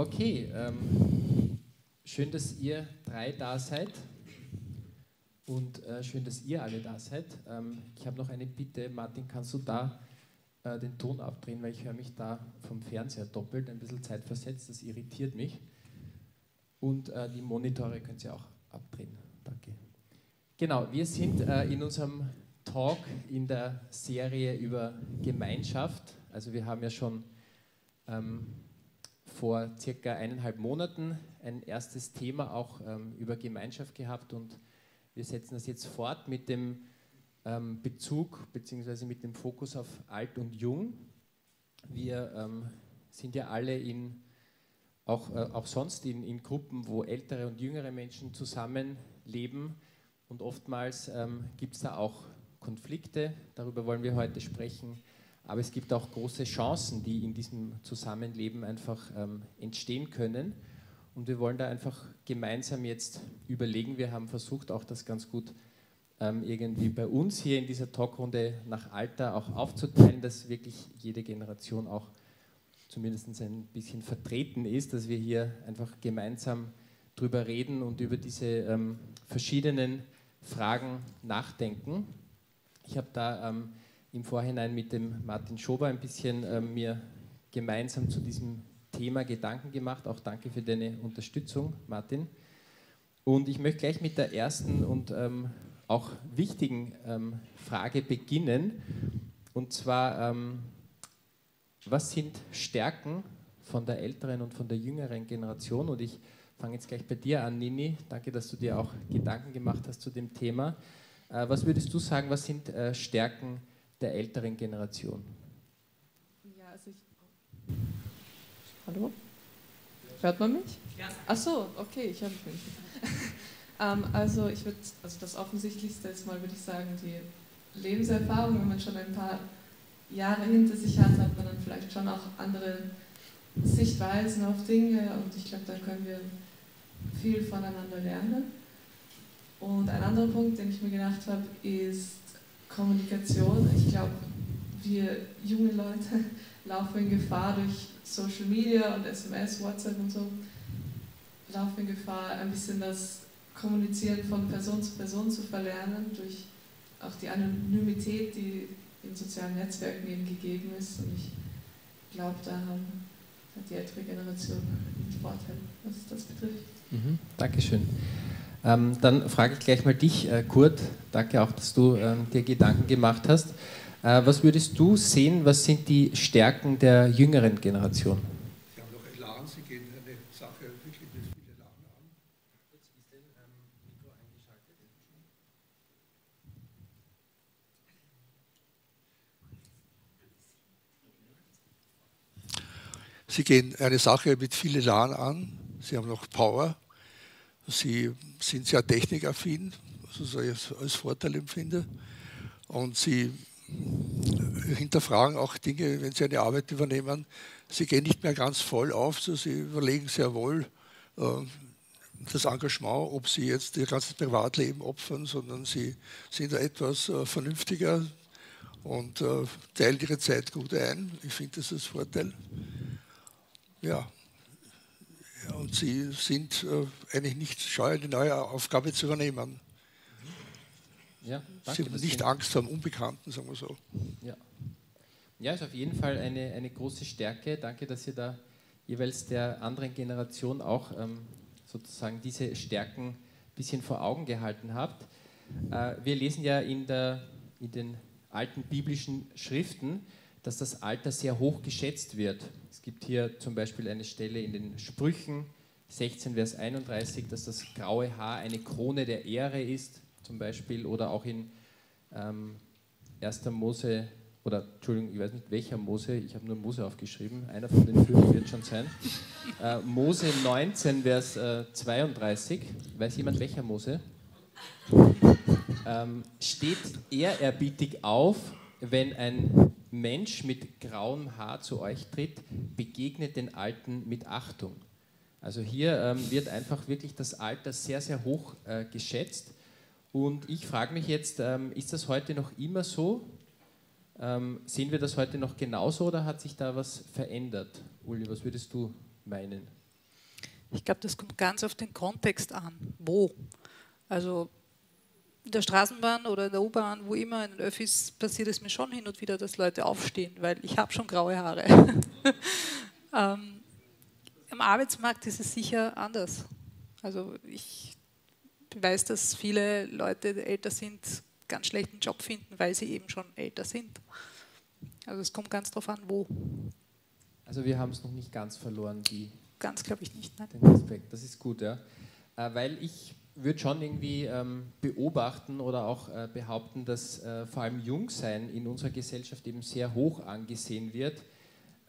Okay, ähm, schön, dass ihr drei da seid und äh, schön, dass ihr alle da seid. Ähm, ich habe noch eine Bitte, Martin, kannst du da äh, den Ton abdrehen, weil ich höre mich da vom Fernseher doppelt, ein bisschen zeitversetzt, das irritiert mich. Und äh, die Monitore könnt ihr auch abdrehen. Danke. Genau, wir sind äh, in unserem Talk in der Serie über Gemeinschaft. Also wir haben ja schon ähm, vor circa eineinhalb Monaten ein erstes Thema auch ähm, über Gemeinschaft gehabt und wir setzen das jetzt fort mit dem ähm, Bezug bzw. mit dem Fokus auf alt und jung. Wir ähm, sind ja alle in, auch, äh, auch sonst in, in, Gruppen, wo ältere und jüngere Menschen zusammenleben und oftmals ähm, gibt es da auch Konflikte, darüber wollen wir heute sprechen, aber es gibt auch große Chancen, die in diesem Zusammenleben einfach ähm, entstehen können. Und wir wollen da einfach gemeinsam jetzt überlegen. Wir haben versucht, auch das ganz gut ähm, irgendwie bei uns hier in dieser Talkrunde nach Alter auch aufzuteilen, dass wirklich jede Generation auch zumindest ein bisschen vertreten ist, dass wir hier einfach gemeinsam drüber reden und über diese ähm, verschiedenen Fragen nachdenken. Ich habe da ähm, im Vorhinein mit dem Martin Schober ein bisschen äh, mir gemeinsam zu diesem Thema Gedanken gemacht. Auch danke für deine Unterstützung, Martin. Und ich möchte gleich mit der ersten und ähm, auch wichtigen ähm, Frage beginnen. Und zwar, ähm, was sind Stärken von der älteren und von der jüngeren Generation? Und ich fange jetzt gleich bei dir an, Nini. Danke, dass du dir auch Gedanken gemacht hast zu dem Thema. Äh, was würdest du sagen, was sind äh, Stärken der älteren Generation? Ja, also ich. Hallo? Hört man mich? Ja. Ach so, okay, ich höre mich. ähm, also ich würde, also das Offensichtlichste ist mal, würde ich sagen, die Lebenserfahrung. Wenn man schon ein paar Jahre hinter sich hat, hat man dann vielleicht schon auch andere Sichtweisen auf Dinge und ich glaube, da können wir viel voneinander lernen. Und ein anderer Punkt, den ich mir gedacht habe, ist Kommunikation. Ich glaube, wir junge Leute laufen in Gefahr durch Social Media und SMS, WhatsApp und so, laufen in Gefahr, ein bisschen das Kommunizieren von Person zu Person zu verlernen, durch auch die Anonymität, die in sozialen Netzwerken eben gegeben ist. Und ich glaube, da haben, hat die ältere Generation einen Vorteil, was das betrifft. Mhm, Dankeschön. Ähm, dann frage ich gleich mal dich, äh, Kurt. Danke auch, dass du ähm, dir Gedanken gemacht hast. Äh, was würdest du sehen, was sind die Stärken der jüngeren Generation? Sie haben noch Elan, Sie gehen eine Sache wirklich mit viel Elan an. Ist denn ähm, Mikro eingeschaltet? Sie gehen eine Sache mit viel Elan an. Sie haben noch Power. Sie sind sehr technikaffin, was ich als Vorteil empfinde. Und sie hinterfragen auch Dinge, wenn sie eine Arbeit übernehmen. Sie gehen nicht mehr ganz voll auf, so sie überlegen sehr wohl äh, das Engagement, ob sie jetzt ihr ganzes Privatleben opfern, sondern sie sind etwas äh, vernünftiger und äh, teilen ihre Zeit gut ein. Ich finde das als Vorteil. Ja, und Sie sind äh, eigentlich nicht scheu, eine neue Aufgabe zu übernehmen. Ja, danke, Sie haben nicht Angst vor dem Unbekannten, sagen wir so. Ja. ja, ist auf jeden Fall eine, eine große Stärke. Danke, dass ihr da jeweils der anderen Generation auch ähm, sozusagen diese Stärken ein bisschen vor Augen gehalten habt. Äh, wir lesen ja in, der, in den alten biblischen Schriften, dass das Alter sehr hoch geschätzt wird. Es gibt hier zum Beispiel eine Stelle in den Sprüchen 16, Vers 31, dass das graue Haar eine Krone der Ehre ist, zum Beispiel, oder auch in ähm, 1. Mose, oder Entschuldigung, ich weiß nicht welcher Mose, ich habe nur Mose aufgeschrieben, einer von den fünf wird schon sein. Äh, Mose 19, Vers äh, 32, weiß jemand welcher Mose? Ähm, steht ehrerbietig auf, wenn ein Mensch mit grauem Haar zu euch tritt, begegnet den Alten mit Achtung. Also hier ähm, wird einfach wirklich das Alter sehr, sehr hoch äh, geschätzt. Und ich frage mich jetzt, ähm, ist das heute noch immer so? Ähm, sehen wir das heute noch genauso oder hat sich da was verändert? Uli, was würdest du meinen? Ich glaube, das kommt ganz auf den Kontext an. Wo? Also der Straßenbahn oder in der U-Bahn, wo immer in den Öffis, passiert es mir schon hin und wieder, dass Leute aufstehen, weil ich habe schon graue Haare. ähm, Am Arbeitsmarkt ist es sicher anders. Also ich weiß, dass viele Leute, die älter sind, ganz schlechten Job finden, weil sie eben schon älter sind. Also es kommt ganz darauf an, wo. Also wir haben es noch nicht ganz verloren, die Ganz glaube ich nicht. Nein. Den Aspekt, das ist gut, ja. Äh, weil ich würde schon irgendwie ähm, beobachten oder auch äh, behaupten, dass äh, vor allem Jungsein in unserer Gesellschaft eben sehr hoch angesehen wird.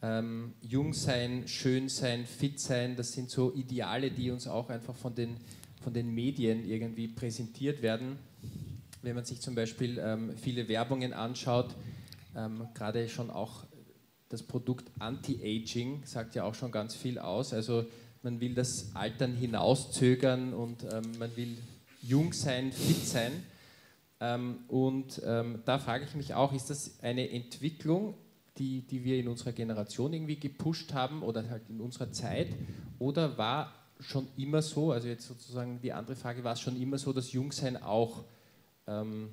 Ähm, jung sein, schön das sind so Ideale, die uns auch einfach von den, von den Medien irgendwie präsentiert werden. Wenn man sich zum Beispiel ähm, viele Werbungen anschaut, ähm, gerade schon auch das Produkt Anti-Aging sagt ja auch schon ganz viel aus. Also man will das Altern hinauszögern und ähm, man will jung sein, fit sein. Ähm, und ähm, da frage ich mich auch, ist das eine Entwicklung, die, die wir in unserer Generation irgendwie gepusht haben oder halt in unserer Zeit? Oder war schon immer so, also jetzt sozusagen die andere Frage, war es schon immer so, dass Jungsein auch ähm,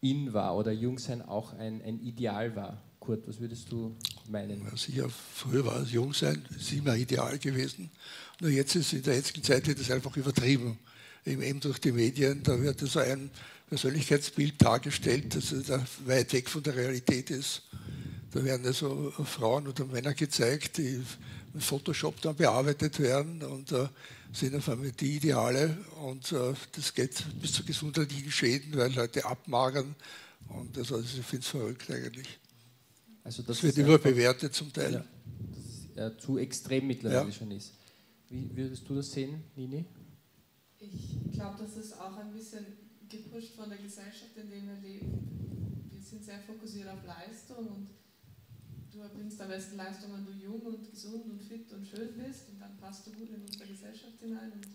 in war oder Jungsein auch ein, ein Ideal war? Kurt, was würdest du meinen? Sicher, früher war es Jungsein, ist immer ideal gewesen. Nur jetzt ist in der jetzigen Zeit wird es einfach übertrieben. Eben durch die Medien, da wird so ein Persönlichkeitsbild dargestellt, das weit weg von der Realität ist. Da werden also Frauen oder Männer gezeigt, die mit Photoshop dann bearbeitet werden und äh, sind auf einmal die Ideale und äh, das geht bis zu gesundheitlichen Schäden, weil Leute abmagern und also ich finde es verrückt eigentlich. Also das, das wird überbewertet zum Teil. Ja, das äh, zu extrem mittlerweile ja. schon ist. Wie würdest du das sehen, Nini? Ich glaube, das ist auch ein bisschen gepusht von der Gesellschaft, in der wir leben. Wir sind sehr fokussiert auf Leistung und du erbringst am besten Leistung, wenn du jung und gesund und fit und schön bist und dann passt du gut in unsere Gesellschaft hinein und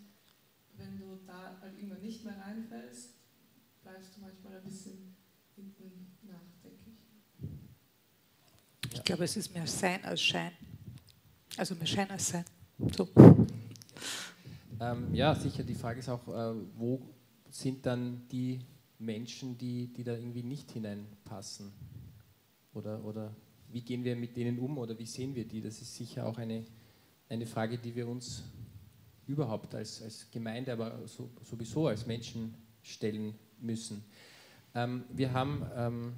wenn du da halt irgendwann nicht mehr reinfällst, bleibst du manchmal ein bisschen hinten nach. Glaube, es ist mehr Sein als Schein. Also mehr Schein als Sein. So. Ähm, ja, sicher. Die Frage ist auch, äh, wo sind dann die Menschen, die, die da irgendwie nicht hineinpassen? Oder, oder wie gehen wir mit denen um oder wie sehen wir die? Das ist sicher auch eine, eine Frage, die wir uns überhaupt als, als Gemeinde, aber so, sowieso als Menschen stellen müssen. Ähm, wir haben ähm,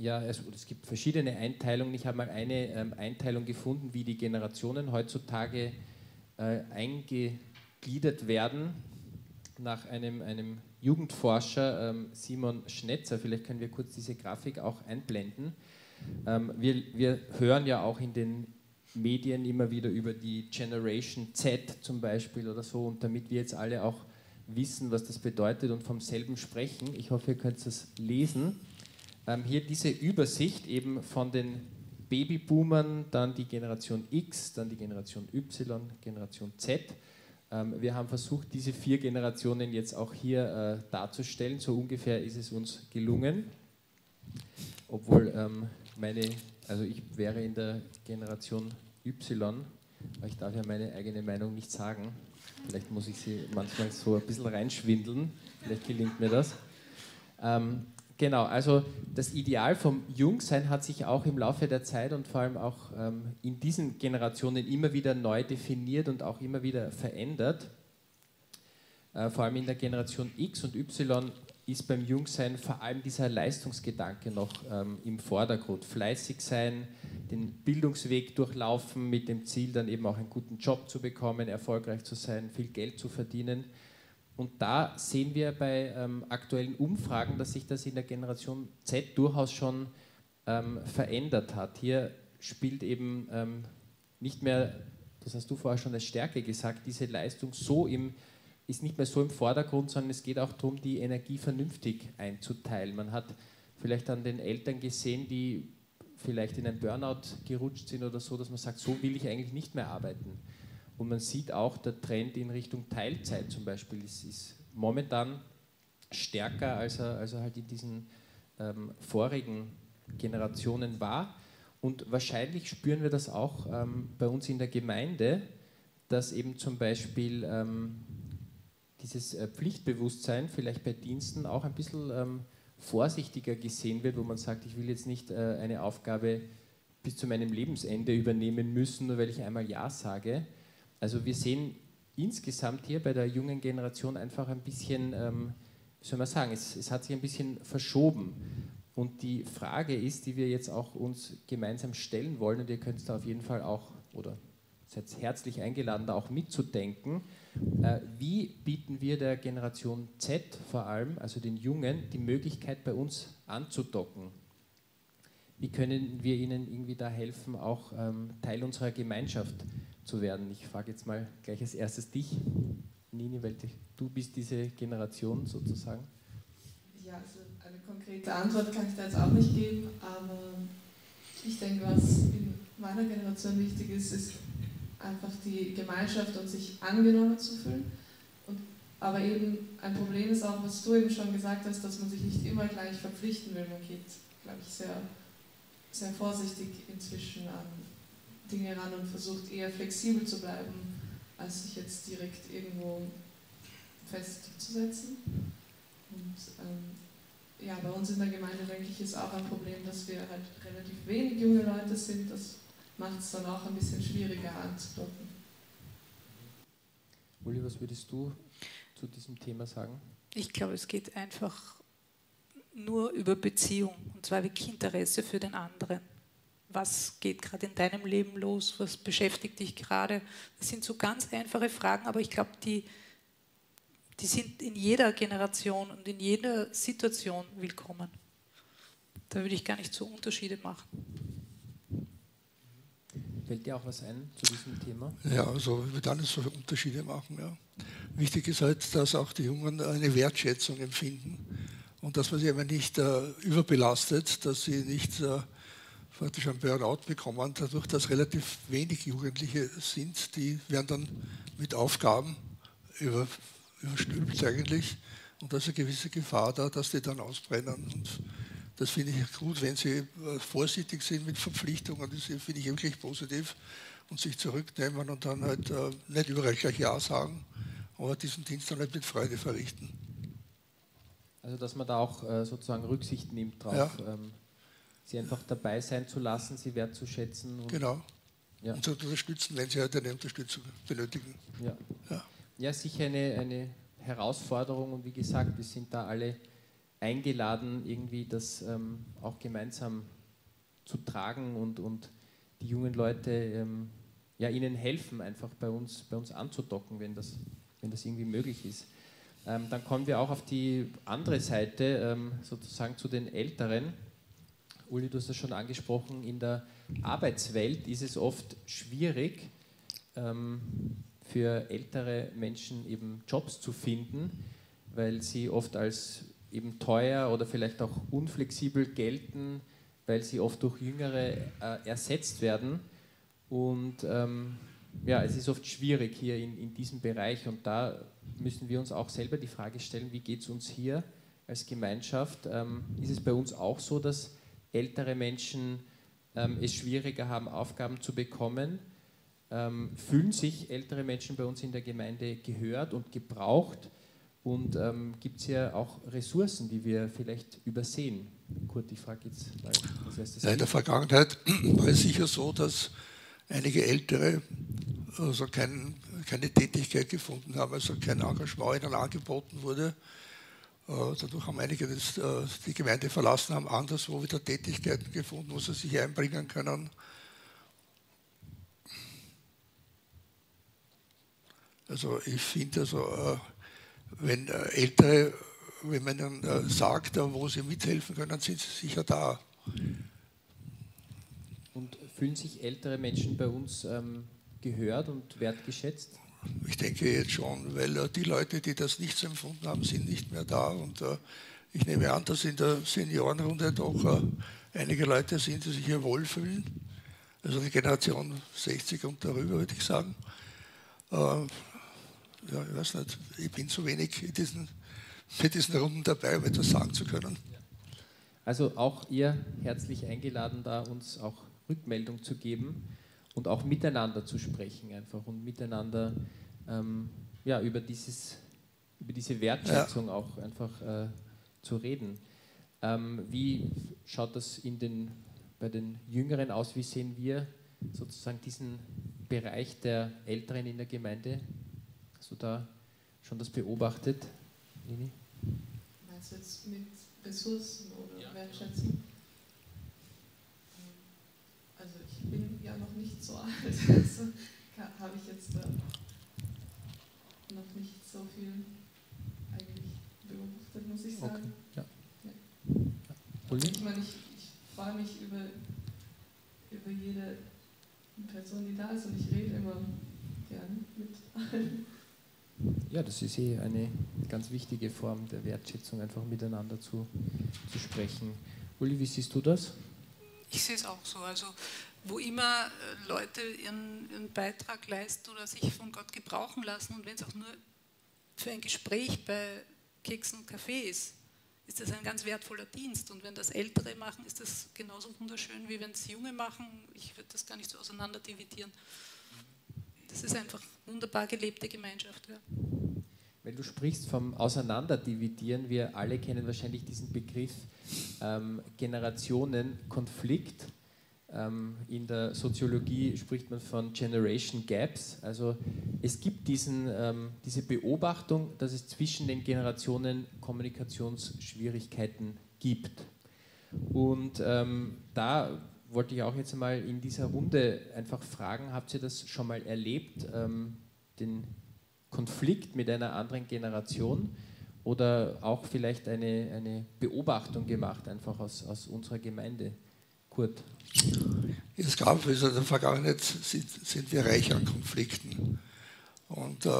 ja, also es gibt verschiedene Einteilungen. Ich habe mal eine ähm, Einteilung gefunden, wie die Generationen heutzutage äh, eingegliedert werden nach einem, einem Jugendforscher, ähm, Simon Schnetzer. Vielleicht können wir kurz diese Grafik auch einblenden. Ähm, wir, wir hören ja auch in den Medien immer wieder über die Generation Z zum Beispiel oder so. Und damit wir jetzt alle auch wissen, was das bedeutet und vom selben sprechen, ich hoffe, ihr könnt es lesen ähm, hier diese Übersicht eben von den Babyboomern, dann die Generation X, dann die Generation Y, Generation Z. Ähm, wir haben versucht, diese vier Generationen jetzt auch hier äh, darzustellen. So ungefähr ist es uns gelungen. Obwohl ähm, meine, also ich wäre in der Generation Y, aber ich darf ja meine eigene Meinung nicht sagen. Vielleicht muss ich sie manchmal so ein bisschen reinschwindeln. Vielleicht gelingt mir das. Ähm, Genau, also das Ideal vom Jungsein hat sich auch im Laufe der Zeit und vor allem auch ähm, in diesen Generationen immer wieder neu definiert und auch immer wieder verändert. Äh, vor allem in der Generation X und Y ist beim Jungsein vor allem dieser Leistungsgedanke noch ähm, im Vordergrund. Fleißig sein, den Bildungsweg durchlaufen mit dem Ziel, dann eben auch einen guten Job zu bekommen, erfolgreich zu sein, viel Geld zu verdienen. Und da sehen wir bei ähm, aktuellen Umfragen, dass sich das in der Generation Z durchaus schon ähm, verändert hat. Hier spielt eben ähm, nicht mehr, das hast du vorher schon als Stärke gesagt, diese Leistung so im, ist nicht mehr so im Vordergrund, sondern es geht auch darum, die Energie vernünftig einzuteilen. Man hat vielleicht an den Eltern gesehen, die vielleicht in ein Burnout gerutscht sind oder so, dass man sagt, so will ich eigentlich nicht mehr arbeiten. Und man sieht auch, der Trend in Richtung Teilzeit zum Beispiel ist, ist momentan stärker, als er, als er halt in diesen ähm, vorigen Generationen war. Und wahrscheinlich spüren wir das auch ähm, bei uns in der Gemeinde, dass eben zum Beispiel ähm, dieses äh, Pflichtbewusstsein vielleicht bei Diensten auch ein bisschen ähm, vorsichtiger gesehen wird, wo man sagt, ich will jetzt nicht äh, eine Aufgabe bis zu meinem Lebensende übernehmen müssen, nur weil ich einmal Ja sage. Also wir sehen insgesamt hier bei der jungen Generation einfach ein bisschen, ähm, wie soll man sagen, es, es hat sich ein bisschen verschoben. Und die Frage ist, die wir jetzt auch uns gemeinsam stellen wollen, und ihr könnt da auf jeden Fall auch, oder seid herzlich eingeladen, da auch mitzudenken, äh, wie bieten wir der Generation Z vor allem, also den Jungen, die Möglichkeit bei uns anzudocken? Wie können wir ihnen irgendwie da helfen, auch ähm, Teil unserer Gemeinschaft zu werden? Ich frage jetzt mal gleich als erstes dich, Nini, weil du bist diese Generation sozusagen. Ja, also eine konkrete Antwort kann ich da jetzt auch nicht geben, aber ich denke, was in meiner Generation wichtig ist, ist einfach die Gemeinschaft und sich angenommen zu fühlen. Und, aber eben ein Problem ist auch, was du eben schon gesagt hast, dass man sich nicht immer gleich verpflichten will. Man geht, glaube ich, sehr, sehr vorsichtig inzwischen an Dinge ran und versucht eher flexibel zu bleiben, als sich jetzt direkt irgendwo festzusetzen. Und ähm, ja, bei uns in der Gemeinde, denke ich, ist auch ein Problem, dass wir halt relativ wenig junge Leute sind. Das macht es dann auch ein bisschen schwieriger anzudocken. Uli, was würdest du zu diesem Thema sagen? Ich glaube, es geht einfach nur über Beziehung und zwar wirklich Interesse für den anderen. Was geht gerade in deinem Leben los? Was beschäftigt dich gerade? Das sind so ganz einfache Fragen, aber ich glaube, die, die sind in jeder Generation und in jeder Situation willkommen. Da würde ich gar nicht so Unterschiede machen. Fällt dir auch was ein zu diesem Thema? Ja, also wir werden so Unterschiede machen. Ja. Wichtig ist halt, dass auch die Jungen eine Wertschätzung empfinden und dass man sie aber nicht äh, überbelastet, dass sie nicht äh, praktisch einen Burnout bekommen, dadurch, dass relativ wenig Jugendliche sind, die werden dann mit Aufgaben über, überstülpt eigentlich und da ist eine gewisse Gefahr da, dass die dann ausbrennen. Und das finde ich gut, wenn Sie äh, vorsichtig sind mit Verpflichtungen. Das finde ich wirklich positiv und sich zurücknehmen und dann halt äh, nicht überall gleich Ja sagen, aber diesen Dienst dann halt mit Freude verrichten. Also dass man da auch äh, sozusagen Rücksicht nimmt drauf, ja. ähm, sie einfach dabei sein zu lassen, sie wertzuschätzen. genau. Ja. Und zu unterstützen, wenn sie halt eine Unterstützung benötigen. Ja, ja. ja sicher eine, eine Herausforderung und wie gesagt, wir sind da alle eingeladen, irgendwie das ähm, auch gemeinsam zu tragen und, und die jungen Leute ähm, ja, ihnen helfen, einfach bei uns, bei uns anzudocken, wenn das, wenn das irgendwie möglich ist. Ähm, dann kommen wir auch auf die andere Seite, ähm, sozusagen zu den Älteren. Uli, du hast es schon angesprochen, in der Arbeitswelt ist es oft schwierig, ähm, für ältere Menschen eben Jobs zu finden, weil sie oft als eben teuer oder vielleicht auch unflexibel gelten, weil sie oft durch Jüngere äh, ersetzt werden. Und ähm, ja, es ist oft schwierig hier in, in diesem Bereich und da müssen wir uns auch selber die Frage stellen, wie geht es uns hier als Gemeinschaft? Ähm, ist es bei uns auch so, dass ältere Menschen ähm, es schwieriger haben, Aufgaben zu bekommen? Ähm, fühlen sich ältere Menschen bei uns in der Gemeinde gehört und gebraucht? Und ähm, gibt es ja auch Ressourcen, die wir vielleicht übersehen? Kurt, ich frage jetzt mal, was heißt das? Ja, in der Vergangenheit war es sicher so, dass einige Ältere also kein, keine Tätigkeit gefunden haben, also kein Engagement ihnen angeboten wurde. Äh, dadurch haben einige das, äh, die Gemeinde verlassen, haben anderswo wieder Tätigkeiten gefunden, wo sie sich einbringen können. Also ich finde also äh, wenn Ältere, wenn man ihnen sagt, wo sie mithelfen können, sind sie sicher da. Und fühlen sich ältere Menschen bei uns ähm, gehört und wertgeschätzt? Ich denke jetzt schon, weil äh, die Leute, die das nicht so empfunden haben, sind nicht mehr da. Und äh, ich nehme an, dass in der Seniorenrunde doch äh, einige Leute sind, die sich hier wohlfühlen. Also die Generation 60 und darüber, würde ich sagen ja, ich weiß nicht, ich bin zu wenig in diesen, in diesen Runden dabei, um etwas sagen zu können. Also auch ihr herzlich eingeladen, da uns auch Rückmeldung zu geben. Und auch miteinander zu sprechen einfach und miteinander ähm, ja, über, dieses, über diese Wertschätzung ja. auch einfach äh, zu reden. Ähm, wie schaut das in den, bei den Jüngeren aus? Wie sehen wir sozusagen diesen Bereich der Älteren in der Gemeinde? Hast du da schon das beobachtet, Lini? Meinst du jetzt mit Ressourcen oder ja. Wertschätzung? Also ich bin ja noch nicht so alt, also habe ich jetzt äh, noch nicht so viel eigentlich beobachtet, muss ich sagen. Okay. Ja. Ja. Ich meine, ich, ich freue mich über, über jede Person, die da ist und ich rede immer gerne mit allen. Ja, das ist eh eine ganz wichtige Form der Wertschätzung, einfach miteinander zu, zu sprechen. Uli, wie siehst du das? Ich sehe es auch so. Also wo immer äh, Leute ihren, ihren, Beitrag leisten oder sich von Gott gebrauchen lassen und wenn es auch nur für ein Gespräch bei Keksen und Kaffee ist, ist das ein ganz wertvoller Dienst. Und wenn das Ältere machen, ist das genauso wunderschön, wie wenn es Junge machen. Ich würde das gar nicht so auseinander dividieren. Das ist einfach wunderbar gelebte Gemeinschaft. Ja. Wenn du sprichst vom Auseinanderdividieren, wir alle kennen wahrscheinlich diesen Begriff ähm, Generationenkonflikt. Ähm, in der Soziologie spricht man von Generation Gaps. Also es gibt diesen, ähm, diese Beobachtung, dass es zwischen den Generationen Kommunikationsschwierigkeiten gibt. Und ähm, da wollte ich auch jetzt einmal in dieser Runde einfach fragen, habt ihr das schon mal erlebt, ähm, den Konflikt mit einer anderen Generation oder auch vielleicht eine, eine Beobachtung gemacht, einfach aus, aus unserer Gemeinde? Kurt. Es gab, also in der Vergangenheit sind, sind wir reich an Konflikten. Und äh,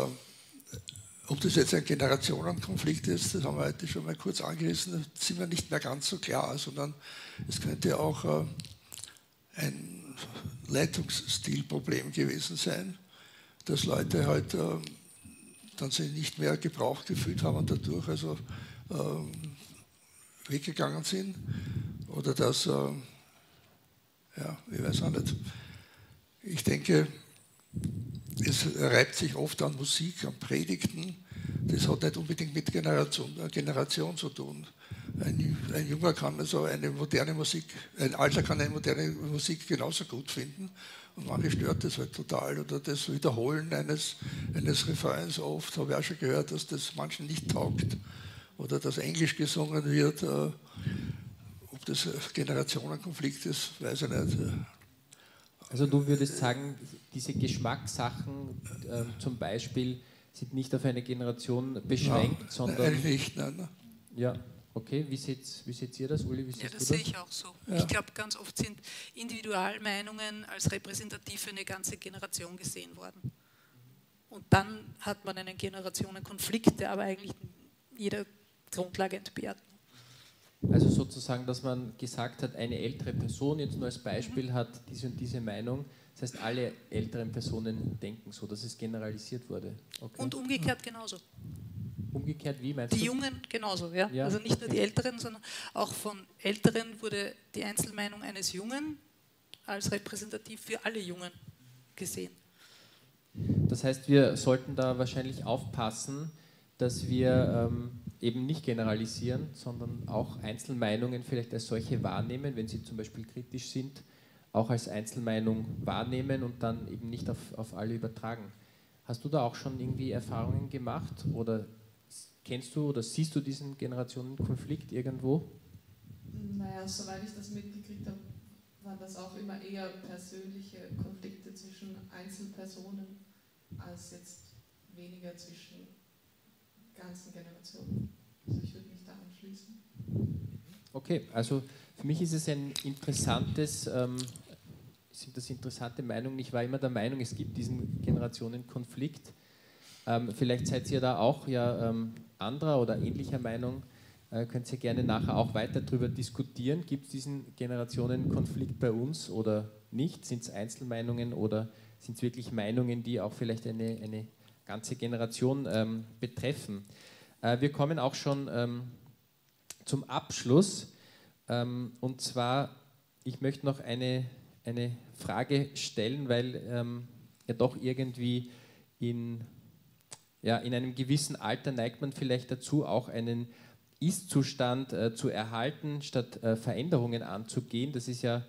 ob das jetzt ein Generationenkonflikt ist, das haben wir heute schon mal kurz angerissen, sind wir nicht mehr ganz so klar, sondern es könnte auch äh, ein Leitungsstilproblem gewesen sein, dass Leute halt äh, dann sich nicht mehr gebraucht gefühlt haben und dadurch also äh, weggegangen sind oder dass, äh, ja, ich weiß auch nicht. Ich denke, es reibt sich oft an Musik, an Predigten. Das hat nicht unbedingt mit Generation, äh, Generation zu tun. Ein, ein Junger kann also eine moderne Musik, ein Alter kann eine moderne Musik genauso gut finden manche stört das halt total. Oder das Wiederholen eines, eines Refrains oft, habe ich auch schon gehört, dass das manchen nicht taugt. Oder dass Englisch gesungen wird. Äh, ob das Generationenkonflikt ist, weiß ich nicht. Also du würdest sagen, diese Geschmackssachen äh, zum Beispiel sind nicht auf eine Generation beschränkt, ja, sondern... Eigentlich nicht, nein. nein. Ja, Okay, wie seht, wie seht ihr das, Uli? Wie ja, das sehe ich auch so. Ja. Ich glaube, ganz oft sind Individualmeinungen als repräsentativ für eine ganze Generation gesehen worden. Und dann hat man einen Generationenkonflikt, der aber eigentlich jeder Grundlage entbehrt. Also sozusagen, dass man gesagt hat, eine ältere Person, jetzt nur als Beispiel, mhm. hat diese und diese Meinung. Das heißt, alle älteren Personen denken so, dass es generalisiert wurde. Okay. Und umgekehrt genauso. Umgekehrt, wie meinst die du? Die Jungen genauso, ja? ja. Also nicht nur die Älteren, sondern auch von Älteren wurde die Einzelmeinung eines Jungen als repräsentativ für alle Jungen gesehen. Das heißt, wir sollten da wahrscheinlich aufpassen, dass wir ähm, eben nicht generalisieren, sondern auch Einzelmeinungen vielleicht als solche wahrnehmen, wenn sie zum Beispiel kritisch sind, auch als Einzelmeinung wahrnehmen und dann eben nicht auf, auf alle übertragen. Hast du da auch schon irgendwie Erfahrungen gemacht oder Kennst du oder siehst du diesen Generationenkonflikt irgendwo? Naja, soweit ich das mitgekriegt habe, waren das auch immer eher persönliche Konflikte zwischen Einzelpersonen als jetzt weniger zwischen ganzen Generationen. Also ich würde mich da anschließen. Okay, also für mich ist es ein interessantes, ähm, sind das interessante Meinungen. Ich war immer der Meinung, es gibt diesen Generationenkonflikt. Ähm, vielleicht seid ihr da auch ja ähm, anderer oder ähnlicher Meinung, äh, könnt ihr gerne nachher auch weiter darüber diskutieren. Gibt es diesen Generationenkonflikt bei uns oder nicht? Sind es Einzelmeinungen oder sind es wirklich Meinungen, die auch vielleicht eine, eine ganze Generation ähm, betreffen? Äh, wir kommen auch schon ähm, zum Abschluss. Ähm, und zwar, ich möchte noch eine eine Frage stellen, weil ähm, ja doch irgendwie in, ja, in einem gewissen Alter neigt man vielleicht dazu, auch einen ist-Zustand äh, zu erhalten, statt äh, Veränderungen anzugehen. Das ist ja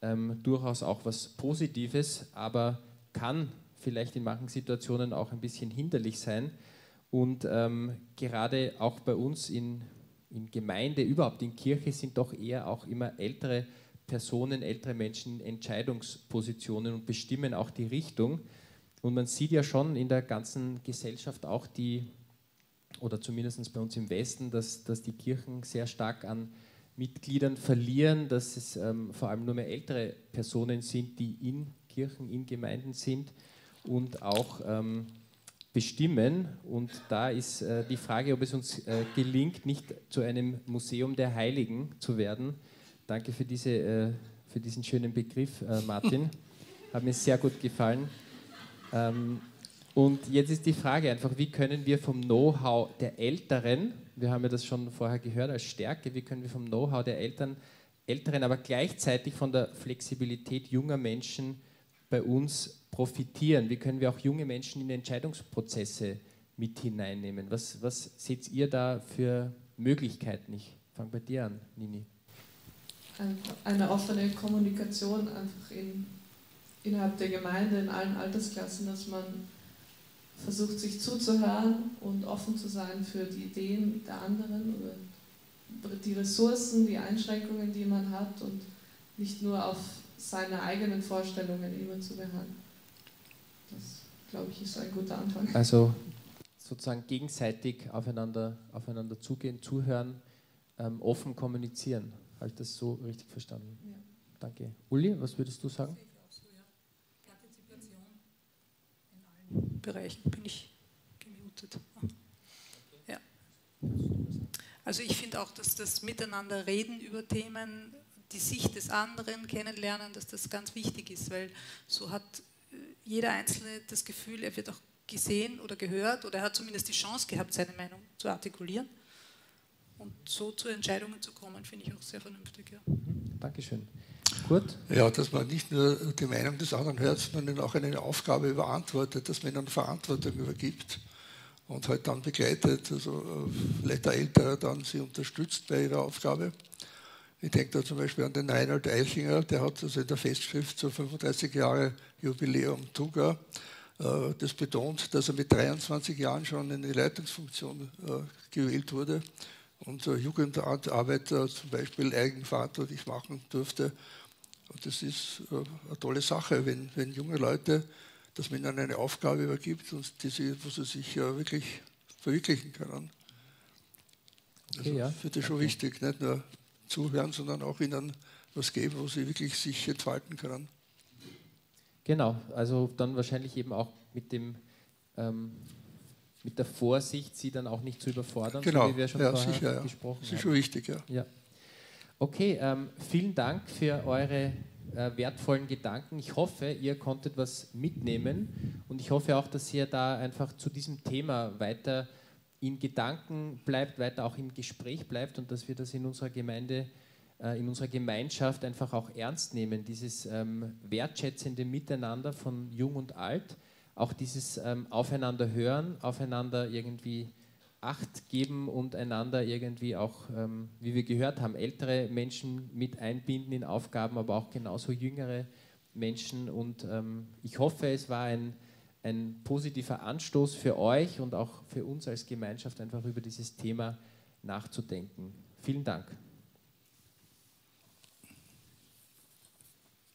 ähm, durchaus auch was Positives, aber kann vielleicht in manchen Situationen auch ein bisschen hinderlich sein. Und ähm, gerade auch bei uns in, in Gemeinde, überhaupt in Kirche, sind doch eher auch immer ältere Personen, ältere Menschen in Entscheidungspositionen und bestimmen auch die Richtung. Und man sieht ja schon in der ganzen Gesellschaft auch die oder zumindest bei uns im Westen, dass, dass die Kirchen sehr stark an Mitgliedern verlieren, dass es ähm, vor allem nur mehr ältere Personen sind, die in Kirchen, in Gemeinden sind und auch ähm, bestimmen. Und da ist äh, die Frage, ob es uns äh, gelingt, nicht zu einem Museum der Heiligen zu werden. Danke für, diese, äh, für diesen schönen Begriff, äh, Martin. Hat mir sehr gut gefallen. Ähm, und jetzt ist die Frage einfach, wie können wir vom Know-how der Älteren, wir haben ja das schon vorher gehört als Stärke, wie können wir vom Know-how der Eltern, Älteren, aber gleichzeitig von der Flexibilität junger Menschen bei uns profitieren? Wie können wir auch junge Menschen in Entscheidungsprozesse mit hineinnehmen? Was, was seht ihr da für Möglichkeiten? Ich fange bei dir an, Nini. Eine offene Kommunikation einfach in, innerhalb der Gemeinde, in allen Altersklassen, dass man versucht sich zuzuhören und offen zu sein für die Ideen der anderen oder die Ressourcen, die Einschränkungen, die man hat und nicht nur auf seine eigenen Vorstellungen immer zu beharren. Das, glaube ich, ist ein guter Anfang. Also sozusagen gegenseitig aufeinander, aufeinander zugehen, zuhören, ähm, offen kommunizieren. Habe ich das so richtig verstanden? Ja. Danke. Uli, was würdest du sagen? Bereichen bin ich gemutet. Ja. Also ich finde auch, dass das Miteinander reden über Themen, die Sicht des anderen kennenlernen, dass das ganz wichtig ist, weil so hat äh, jeder Einzelne das Gefühl, er wird auch gesehen oder gehört oder er hat zumindest die Chance gehabt, seine Meinung zu artikulieren. Und so zu Entscheidungen zu kommen, finde ich auch sehr vernünftig. Ja. Mhm. Dankeschön. Kurt? Ja, dass man nicht nur die Meinung des anderen hört, sondern auch eine Aufgabe überantwortet, dass man ihnen Verantwortung übergibt und halt dann begleitet, also äh, vielleicht der Ältere dann sie unterstützt bei ihrer Aufgabe. Ich denke da zum Beispiel an den Reinhold Eichinger, der hat also in der Festschrift zu 35 Jahre Jubiläum Tuga äh, das betont, dass er mit 23 Jahren schon in die Leitungsfunktion äh, gewählt wurde und Jugendarbeit zum Beispiel eigenverantwortlich machen durfte das ist äh, eine tolle Sache, wenn, wenn junge Leute, dass man ihnen eine Aufgabe übergibt, und die sie, wo sie sich ja wirklich verwirklichen können. Also okay, ja. Für schon okay. wichtig, nicht nur zuhören, sondern auch ihnen was geben, wo sie wirklich sich entfalten können. Genau, also dann wahrscheinlich eben auch mit dem ähm, mit der Vorsicht, sie dann auch nicht zu überfordern, genau. so wie wir schon ja, vorher sicher, ja. gesprochen haben. Das ist schon wichtig, ja. ja. Okay, ähm, vielen Dank für eure äh, wertvollen Gedanken. Ich hoffe, ihr konntet was mitnehmen und ich hoffe auch, dass ihr da einfach zu diesem Thema weiter in Gedanken bleibt, weiter auch im Gespräch bleibt und dass wir das in unserer Gemeinde, äh, in unserer Gemeinschaft einfach auch ernst nehmen, dieses ähm, wertschätzende Miteinander von Jung und Alt, auch dieses ähm, Aufeinander hören, aufeinander irgendwie Acht geben und einander irgendwie auch, ähm, wie wir gehört haben, ältere Menschen mit einbinden in Aufgaben, aber auch genauso jüngere Menschen. Und ähm, ich hoffe, es war ein, ein positiver Anstoß für euch und auch für uns als Gemeinschaft, einfach über dieses Thema nachzudenken. Vielen Dank.